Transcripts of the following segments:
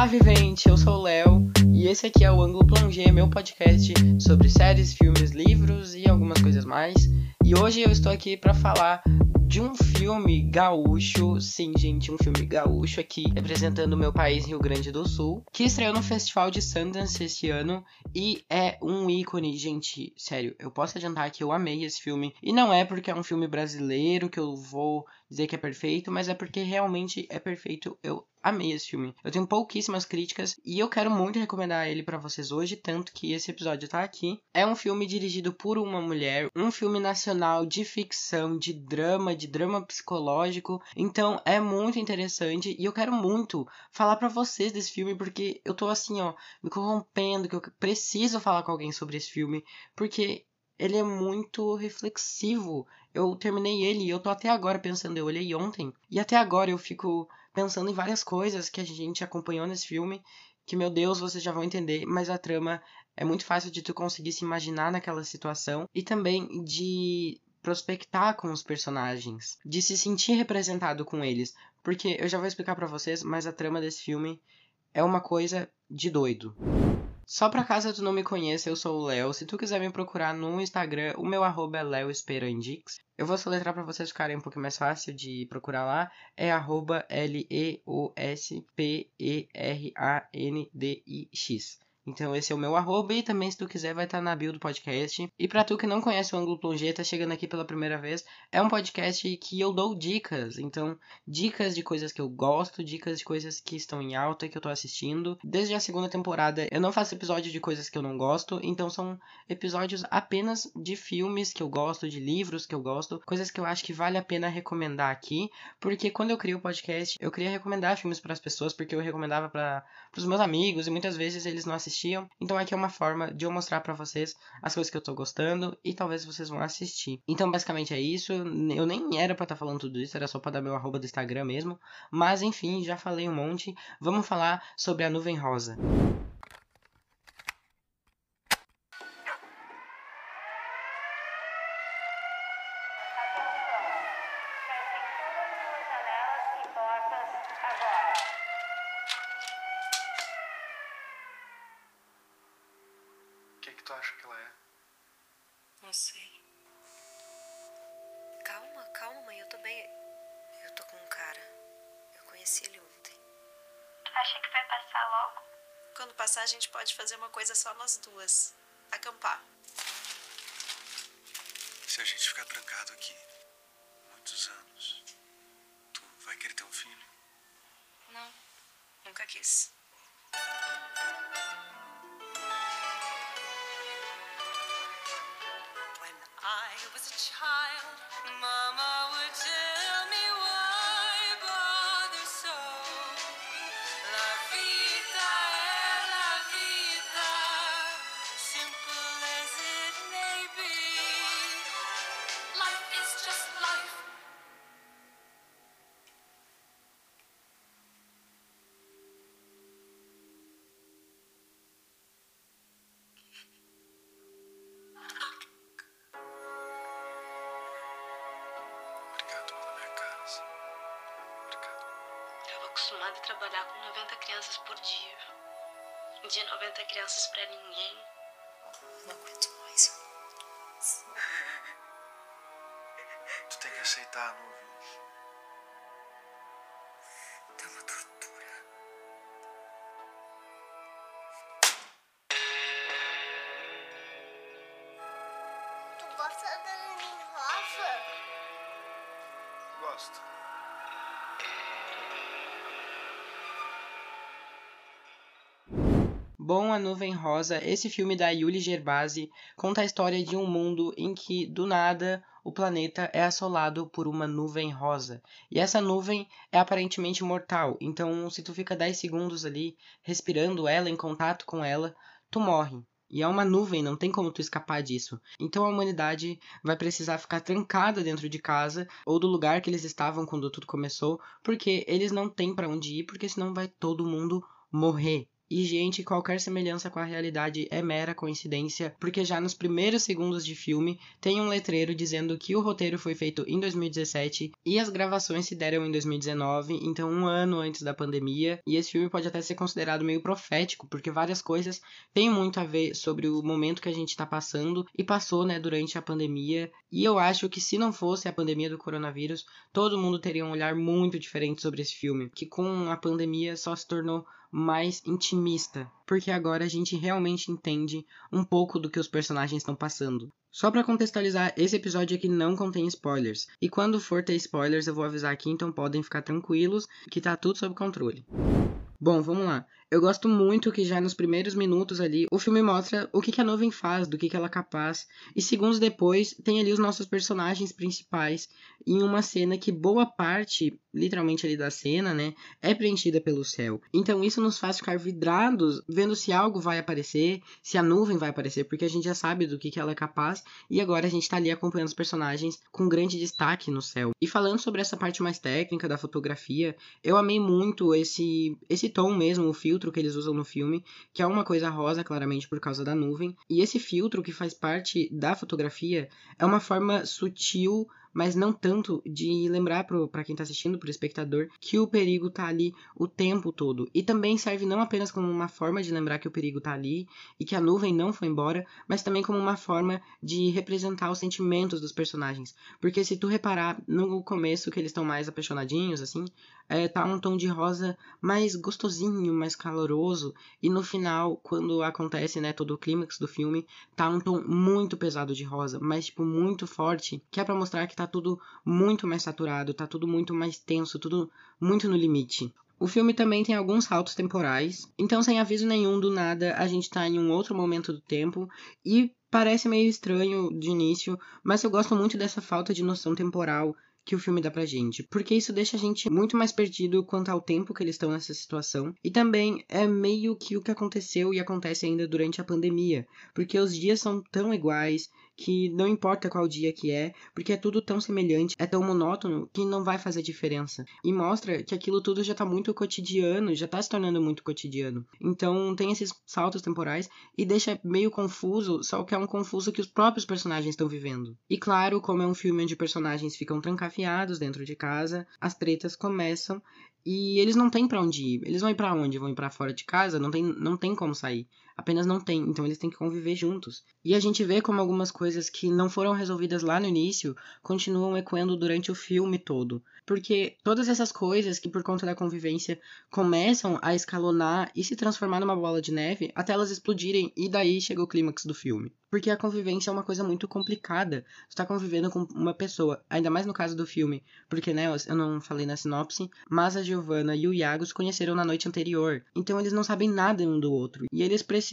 Olá, vivente! Eu sou o Léo e esse aqui é o Ângulo Plongé, meu podcast sobre séries, filmes, livros e algumas coisas mais. E hoje eu estou aqui para falar de um filme gaúcho, sim, gente, um filme gaúcho aqui representando o meu país, Rio Grande do Sul, que estreou no Festival de Sundance esse ano e é um ícone, gente, sério, eu posso adiantar que eu amei esse filme e não é porque é um filme brasileiro que eu vou dizer que é perfeito, mas é porque realmente é perfeito. Eu amei esse filme. Eu tenho pouquíssimas críticas e eu quero muito recomendar ele para vocês hoje, tanto que esse episódio tá aqui. É um filme dirigido por uma mulher, um filme nacional de ficção, de drama, de drama psicológico. Então é muito interessante e eu quero muito falar para vocês desse filme porque eu tô assim, ó, me corrompendo que eu preciso falar com alguém sobre esse filme, porque ele é muito reflexivo. Eu terminei ele e eu tô até agora pensando, eu olhei ontem, e até agora eu fico pensando em várias coisas que a gente acompanhou nesse filme, que meu Deus, vocês já vão entender, mas a trama é muito fácil de tu conseguir se imaginar naquela situação e também de prospectar com os personagens, de se sentir representado com eles, porque eu já vou explicar para vocês, mas a trama desse filme é uma coisa de doido. Só pra caso tu não me conheça, eu sou o Léo. Se tu quiser me procurar no Instagram, o meu arroba é leoesperandix. Eu vou soletrar pra vocês ficarem um pouquinho mais fácil de procurar lá. É arroba L-E-O-S-P-E-R-A-N-D-I-X. Então esse é o meu arroba e também se tu quiser vai estar tá na bio do podcast. E para tu que não conhece o Ângulo Plongé, tá chegando aqui pela primeira vez, é um podcast que eu dou dicas. Então, dicas de coisas que eu gosto, dicas de coisas que estão em alta que eu tô assistindo. Desde a segunda temporada eu não faço episódio de coisas que eu não gosto, então são episódios apenas de filmes que eu gosto, de livros que eu gosto, coisas que eu acho que vale a pena recomendar aqui, porque quando eu criei o podcast, eu queria recomendar filmes para as pessoas, porque eu recomendava para os meus amigos e muitas vezes eles não assistiam assistiam. Então aqui é uma forma de eu mostrar para vocês as coisas que eu tô gostando e talvez vocês vão assistir. Então basicamente é isso. Eu nem era para estar tá falando tudo isso, era só para dar meu arroba do Instagram mesmo. Mas enfim, já falei um monte. Vamos falar sobre a nuvem rosa. tu acha que ela é? Não sei. Calma, calma, mãe, eu tô bem. Eu tô com um cara. Eu conheci ele ontem. Tu acha que vai passar logo? Quando passar, a gente pode fazer uma coisa só nós duas: acampar. Se a gente ficar trancado aqui muitos anos, tu vai querer ter um filho? Não, nunca quis. Acostumada a trabalhar com 90 crianças por dia. De 90 crianças para ninguém. Não aguento mais. Tu tem que aceitar a nuvem. Bom, A Nuvem Rosa, esse filme da Yuli Gerbasi conta a história de um mundo em que, do nada, o planeta é assolado por uma nuvem rosa. E essa nuvem é aparentemente mortal, então se tu fica 10 segundos ali respirando ela, em contato com ela, tu morre. E é uma nuvem, não tem como tu escapar disso. Então a humanidade vai precisar ficar trancada dentro de casa ou do lugar que eles estavam quando tudo começou, porque eles não têm para onde ir, porque senão vai todo mundo morrer. E, gente, qualquer semelhança com a realidade é mera coincidência, porque já nos primeiros segundos de filme tem um letreiro dizendo que o roteiro foi feito em 2017 e as gravações se deram em 2019, então um ano antes da pandemia. E esse filme pode até ser considerado meio profético, porque várias coisas têm muito a ver sobre o momento que a gente está passando e passou, né, durante a pandemia. E eu acho que se não fosse a pandemia do coronavírus, todo mundo teria um olhar muito diferente sobre esse filme, que com a pandemia só se tornou mais intimista, porque agora a gente realmente entende um pouco do que os personagens estão passando. Só para contextualizar, esse episódio aqui não contém spoilers, e quando for ter spoilers eu vou avisar aqui, então podem ficar tranquilos que tá tudo sob controle. Bom, vamos lá. Eu gosto muito que já nos primeiros minutos ali o filme mostra o que, que a nuvem faz, do que, que ela é capaz. E segundos depois tem ali os nossos personagens principais em uma cena que boa parte, literalmente ali da cena, né, é preenchida pelo céu. Então isso nos faz ficar vidrados, vendo se algo vai aparecer, se a nuvem vai aparecer, porque a gente já sabe do que, que ela é capaz. E agora a gente tá ali acompanhando os personagens com grande destaque no céu. E falando sobre essa parte mais técnica da fotografia, eu amei muito esse esse tom mesmo, o filtro que eles usam no filme, que é uma coisa rosa, claramente por causa da nuvem. E esse filtro que faz parte da fotografia é uma forma sutil mas não tanto de lembrar para quem está assistindo, para o espectador, que o perigo está ali o tempo todo. E também serve não apenas como uma forma de lembrar que o perigo está ali e que a nuvem não foi embora, mas também como uma forma de representar os sentimentos dos personagens. Porque se tu reparar no começo que eles estão mais apaixonadinhos, assim, é, tá um tom de rosa mais gostosinho, mais caloroso, e no final, quando acontece, né, todo o clímax do filme, tá um tom muito pesado de rosa, mas tipo muito forte, que é para mostrar que tá tudo muito mais saturado, tá tudo muito mais tenso, tudo muito no limite. O filme também tem alguns saltos temporais, então sem aviso nenhum do nada a gente tá em um outro momento do tempo e parece meio estranho de início, mas eu gosto muito dessa falta de noção temporal que o filme dá pra gente, porque isso deixa a gente muito mais perdido quanto ao tempo que eles estão nessa situação, e também é meio que o que aconteceu e acontece ainda durante a pandemia, porque os dias são tão iguais que não importa qual dia que é, porque é tudo tão semelhante, é tão monótono que não vai fazer diferença. E mostra que aquilo tudo já tá muito cotidiano, já tá se tornando muito cotidiano. Então tem esses saltos temporais e deixa meio confuso, só que é um confuso que os próprios personagens estão vivendo. E claro, como é um filme onde personagens ficam trancafiados dentro de casa, as tretas começam e eles não têm para onde ir. Eles vão ir para onde? Vão ir para fora de casa? Não tem, não tem como sair. Apenas não tem. Então eles têm que conviver juntos. E a gente vê como algumas coisas que não foram resolvidas lá no início continuam ecoando durante o filme todo. Porque todas essas coisas que por conta da convivência começam a escalonar e se transformar numa bola de neve até elas explodirem e daí chega o clímax do filme. Porque a convivência é uma coisa muito complicada. Você tá convivendo com uma pessoa, ainda mais no caso do filme, porque, né, eu não falei na sinopse, mas a Giovanna e o Iago se conheceram na noite anterior. Então eles não sabem nada um do outro. E eles precisam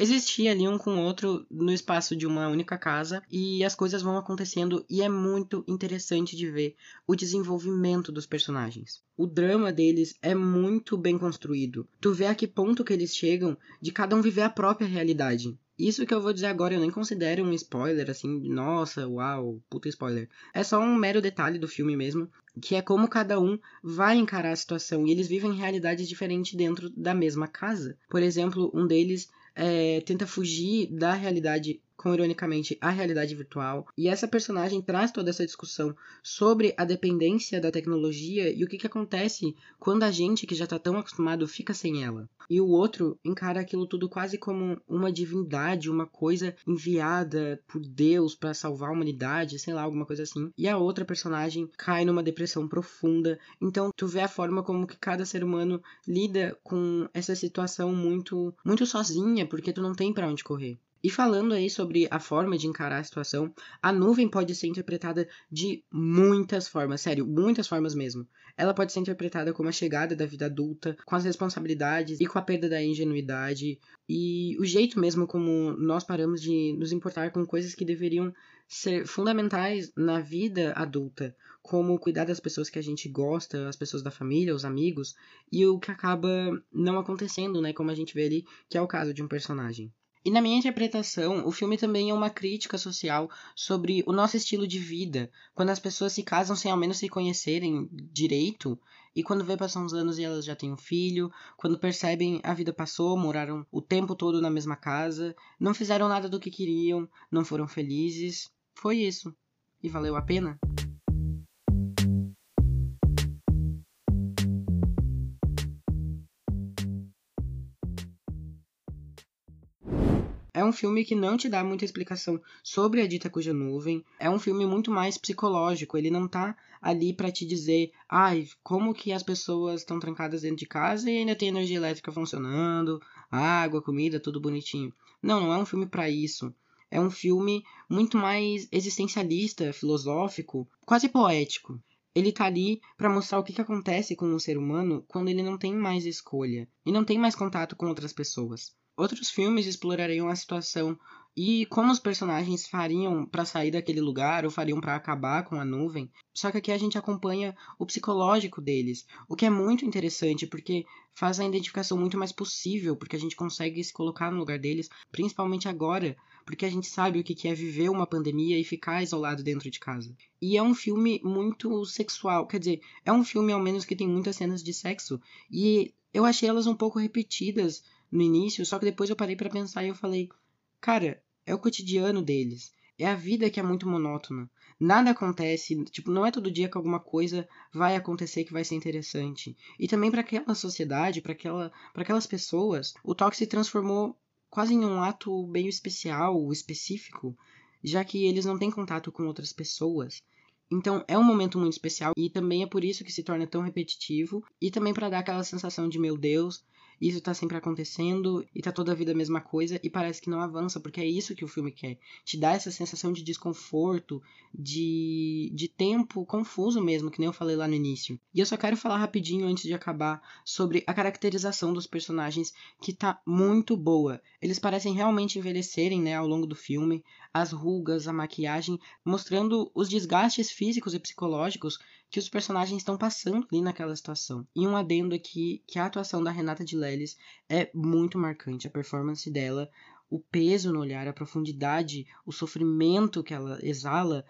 existir ali um com o outro no espaço de uma única casa e as coisas vão acontecendo e é muito interessante de ver o desenvolvimento dos personagens. O drama deles é muito bem construído. Tu vê a que ponto que eles chegam de cada um viver a própria realidade. Isso que eu vou dizer agora eu nem considero um spoiler, assim, nossa, uau, puta spoiler. É só um mero detalhe do filme mesmo, que é como cada um vai encarar a situação e eles vivem realidades diferentes dentro da mesma casa. Por exemplo, um deles é, tenta fugir da realidade com ironicamente a realidade virtual. E essa personagem traz toda essa discussão sobre a dependência da tecnologia e o que, que acontece quando a gente que já está tão acostumado fica sem ela. E o outro encara aquilo tudo quase como uma divindade, uma coisa enviada por Deus para salvar a humanidade, sei lá, alguma coisa assim. E a outra personagem cai numa depressão profunda. Então tu vê a forma como que cada ser humano lida com essa situação muito muito sozinha, porque tu não tem para onde correr. E falando aí sobre a forma de encarar a situação, a nuvem pode ser interpretada de muitas formas, sério, muitas formas mesmo. Ela pode ser interpretada como a chegada da vida adulta, com as responsabilidades e com a perda da ingenuidade, e o jeito mesmo como nós paramos de nos importar com coisas que deveriam ser fundamentais na vida adulta, como cuidar das pessoas que a gente gosta, as pessoas da família, os amigos, e o que acaba não acontecendo, né, como a gente vê ali, que é o caso de um personagem. E na minha interpretação, o filme também é uma crítica social sobre o nosso estilo de vida, quando as pessoas se casam sem ao menos se conhecerem direito, e quando vê passar uns anos e elas já têm um filho, quando percebem a vida passou, moraram o tempo todo na mesma casa, não fizeram nada do que queriam, não foram felizes. Foi isso. E valeu a pena? Um filme que não te dá muita explicação sobre a dita cuja nuvem. É um filme muito mais psicológico. Ele não tá ali para te dizer, ai, como que as pessoas estão trancadas dentro de casa e ainda tem energia elétrica funcionando, água, comida, tudo bonitinho. Não, não é um filme para isso. É um filme muito mais existencialista, filosófico, quase poético. Ele tá ali para mostrar o que, que acontece com o ser humano quando ele não tem mais escolha e não tem mais contato com outras pessoas. Outros filmes explorariam a situação e como os personagens fariam para sair daquele lugar ou fariam para acabar com a nuvem. Só que aqui a gente acompanha o psicológico deles, o que é muito interessante porque faz a identificação muito mais possível, porque a gente consegue se colocar no lugar deles, principalmente agora, porque a gente sabe o que é viver uma pandemia e ficar isolado dentro de casa. E é um filme muito sexual, quer dizer, é um filme ao menos que tem muitas cenas de sexo e eu achei elas um pouco repetidas no início, só que depois eu parei para pensar e eu falei, cara, é o cotidiano deles. É a vida que é muito monótona. Nada acontece, tipo, não é todo dia que alguma coisa vai acontecer que vai ser interessante. E também para aquela sociedade, para aquela, para aquelas pessoas, o toque se transformou quase em um ato meio especial, específico, já que eles não têm contato com outras pessoas. Então é um momento muito especial e também é por isso que se torna tão repetitivo e também para dar aquela sensação de meu Deus, isso tá sempre acontecendo e tá toda a vida a mesma coisa e parece que não avança, porque é isso que o filme quer. Te dá essa sensação de desconforto, de, de tempo confuso mesmo, que nem eu falei lá no início. E eu só quero falar rapidinho antes de acabar sobre a caracterização dos personagens, que tá muito boa. Eles parecem realmente envelhecerem, né, ao longo do filme, as rugas, a maquiagem, mostrando os desgastes físicos e psicológicos que os personagens estão passando ali naquela situação. E um adendo aqui que a atuação da Renata de Leles é muito marcante, a performance dela, o peso no olhar, a profundidade, o sofrimento que ela exala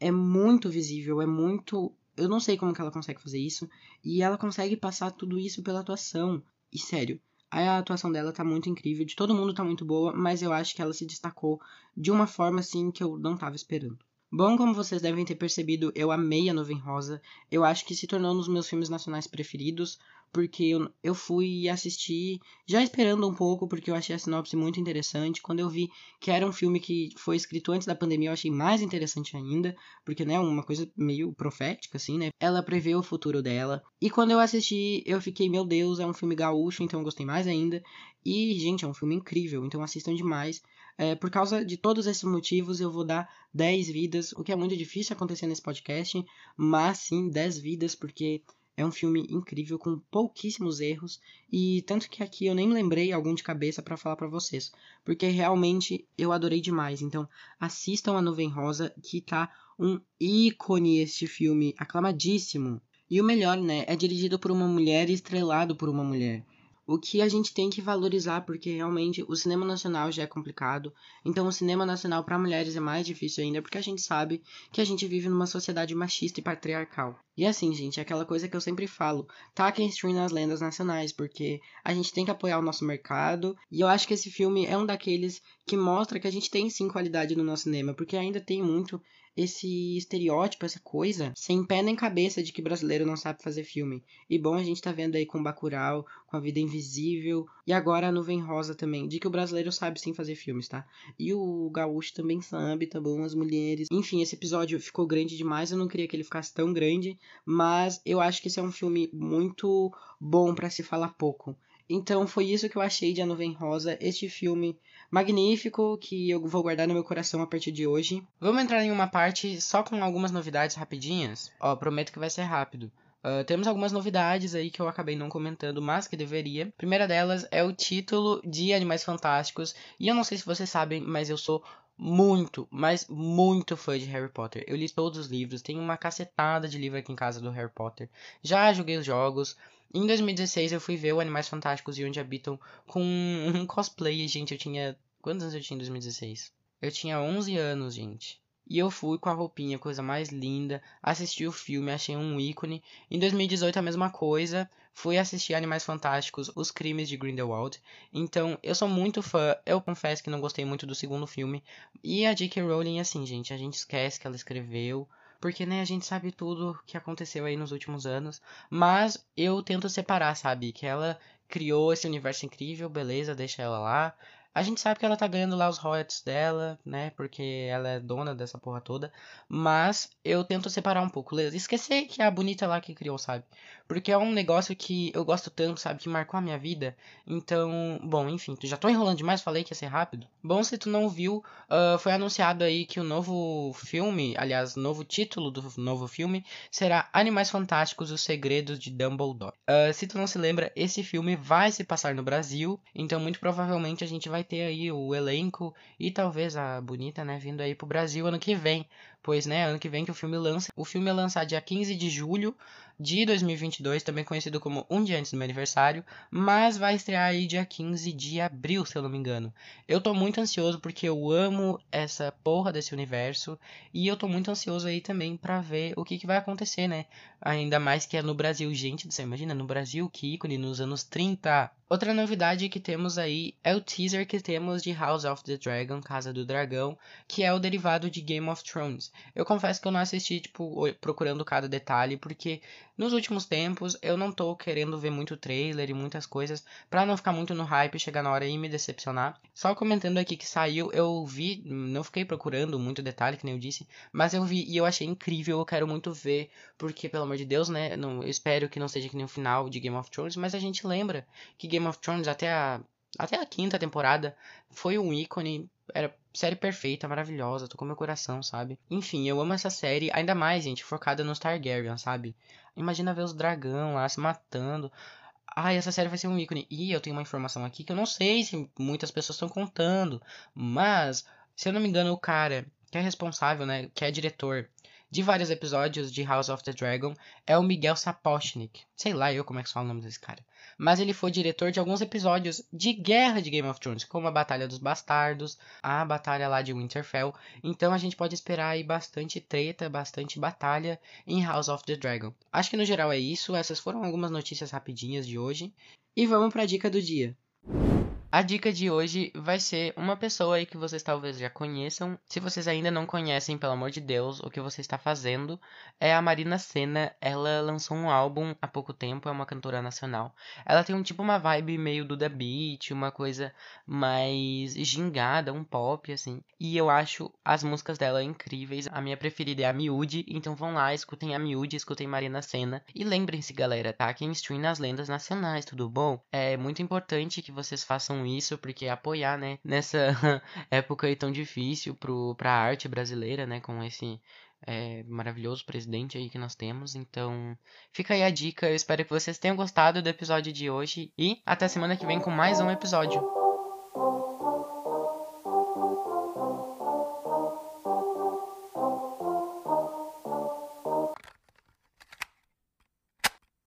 é muito visível, é muito eu não sei como que ela consegue fazer isso e ela consegue passar tudo isso pela atuação. E sério, a atuação dela tá muito incrível, de todo mundo tá muito boa, mas eu acho que ela se destacou de uma forma assim que eu não tava esperando. Bom, como vocês devem ter percebido, eu amei a Nuvem Rosa. Eu acho que se tornou um dos meus filmes nacionais preferidos, porque eu, eu fui assistir já esperando um pouco, porque eu achei a sinopse muito interessante. Quando eu vi que era um filme que foi escrito antes da pandemia, eu achei mais interessante ainda, porque, né, uma coisa meio profética, assim, né? Ela prevê o futuro dela. E quando eu assisti, eu fiquei, meu Deus, é um filme gaúcho, então eu gostei mais ainda. E, gente, é um filme incrível, então assistam demais. É, por causa de todos esses motivos, eu vou dar 10 vidas, o que é muito difícil acontecer nesse podcast, mas sim 10 vidas, porque é um filme incrível com pouquíssimos erros e tanto que aqui eu nem lembrei algum de cabeça para falar para vocês, porque realmente eu adorei demais. Então, assistam a Nuvem Rosa, que tá um ícone este filme, aclamadíssimo. E o melhor, né, é dirigido por uma mulher e estrelado por uma mulher o que a gente tem que valorizar, porque realmente o cinema nacional já é complicado. Então, o cinema nacional para mulheres é mais difícil ainda, porque a gente sabe que a gente vive numa sociedade machista e patriarcal. E assim, gente, é aquela coisa que eu sempre falo: taquem stream nas lendas nacionais, porque a gente tem que apoiar o nosso mercado. E eu acho que esse filme é um daqueles que mostra que a gente tem sim qualidade no nosso cinema, porque ainda tem muito esse estereótipo, essa coisa, sem pé nem cabeça de que brasileiro não sabe fazer filme. E bom, a gente tá vendo aí com Bacurau, com A Vida Invisível, e agora a Nuvem Rosa também, de que o brasileiro sabe sim fazer filmes, tá? E o gaúcho também sabe, tá bom? As mulheres. Enfim, esse episódio ficou grande demais, eu não queria que ele ficasse tão grande, mas eu acho que esse é um filme muito bom para se falar pouco. Então foi isso que eu achei de A Nuvem Rosa, este filme magnífico que eu vou guardar no meu coração a partir de hoje. Vamos entrar em uma parte só com algumas novidades rapidinhas. Ó, prometo que vai ser rápido. Uh, temos algumas novidades aí que eu acabei não comentando, mas que deveria. A primeira delas é o título de Animais Fantásticos. E eu não sei se vocês sabem, mas eu sou muito, mas muito fã de Harry Potter. Eu li todos os livros, tenho uma cacetada de livro aqui em casa do Harry Potter. Já joguei os jogos. Em 2016 eu fui ver o Animais Fantásticos e Onde Habitam com um cosplay, gente, eu tinha Quantos anos eu tinha em 2016? Eu tinha 11 anos, gente. E eu fui com a roupinha, coisa mais linda, assisti o filme, achei um ícone. Em 2018 a mesma coisa, fui assistir Animais Fantásticos, Os Crimes de Grindelwald. Então, eu sou muito fã, eu confesso que não gostei muito do segundo filme. E a J.K. Rowling, assim, gente, a gente esquece que ela escreveu, porque, né, a gente sabe tudo que aconteceu aí nos últimos anos. Mas eu tento separar, sabe, que ela criou esse universo incrível, beleza, deixa ela lá. A gente sabe que ela tá ganhando lá os royalties dela, né? Porque ela é dona dessa porra toda. Mas eu tento separar um pouco. Esquecer que é a bonita lá que criou, sabe? Porque é um negócio que eu gosto tanto, sabe? Que marcou a minha vida. Então, bom, enfim. Já tô enrolando demais, falei que ia ser rápido. Bom, se tu não viu, uh, foi anunciado aí que o novo filme, aliás, novo título do novo filme, será Animais Fantásticos, Os Segredos de Dumbledore. Uh, se tu não se lembra, esse filme vai se passar no Brasil. Então, muito provavelmente a gente vai ter aí o elenco e talvez a bonita, né, vindo aí pro Brasil ano que vem. Pois, né, ano que vem que o filme lança. O filme é lançado dia 15 de julho de 2022, também conhecido como um dia antes do meu aniversário, mas vai estrear aí dia 15 de abril, se eu não me engano. Eu tô muito ansioso porque eu amo essa porra desse universo e eu tô muito ansioso aí também para ver o que, que vai acontecer, né? Ainda mais que é no Brasil, gente, você imagina, no Brasil, que ícone nos anos 30. Outra novidade que temos aí é o teaser que temos de House of the Dragon, Casa do Dragão, que é o derivado de Game of Thrones. Eu confesso que eu não assisti, tipo, procurando cada detalhe, porque nos últimos tempos eu não tô querendo ver muito trailer e muitas coisas, pra não ficar muito no hype, chegar na hora e me decepcionar. Só comentando aqui que saiu, eu vi, não fiquei procurando muito detalhe, que nem eu disse, mas eu vi e eu achei incrível, eu quero muito ver, porque, pelo amor de Deus, né, não, eu espero que não seja que nem o final de Game of Thrones, mas a gente lembra que Game of Thrones até a até a quinta temporada foi um ícone, era série perfeita, maravilhosa, tocou meu coração, sabe? Enfim, eu amo essa série, ainda mais, gente, focada nos Targaryen, sabe? Imagina ver os dragão lá se matando. Ai, essa série vai ser um ícone. E eu tenho uma informação aqui que eu não sei se muitas pessoas estão contando, mas, se eu não me engano, o cara que é responsável, né, que é diretor de vários episódios de House of the Dragon é o Miguel Sapochnik. Sei lá eu como é que fala o nome desse cara mas ele foi diretor de alguns episódios de guerra de Game of Thrones, como a Batalha dos Bastardos, a batalha lá de Winterfell. Então a gente pode esperar aí bastante treta, bastante batalha em House of the Dragon. Acho que no geral é isso, essas foram algumas notícias rapidinhas de hoje. E vamos para a dica do dia. A dica de hoje vai ser uma pessoa aí que vocês talvez já conheçam. Se vocês ainda não conhecem, pelo amor de Deus, o que você está fazendo é a Marina Senna. Ela lançou um álbum há pouco tempo, é uma cantora nacional. Ela tem um tipo uma vibe meio do The Beat, uma coisa mais gingada, um pop assim. E eu acho as músicas dela incríveis. A minha preferida é a Miúde, então vão lá, escutem a Miúde, escutem Marina Senna. E lembrem-se, galera, tá? Quem stream nas lendas nacionais, tudo bom? É muito importante que vocês façam isso, porque apoiar, né, nessa época aí tão difícil pro, pra arte brasileira, né, com esse é, maravilhoso presidente aí que nós temos. Então, fica aí a dica. Eu espero que vocês tenham gostado do episódio de hoje e até semana que vem com mais um episódio.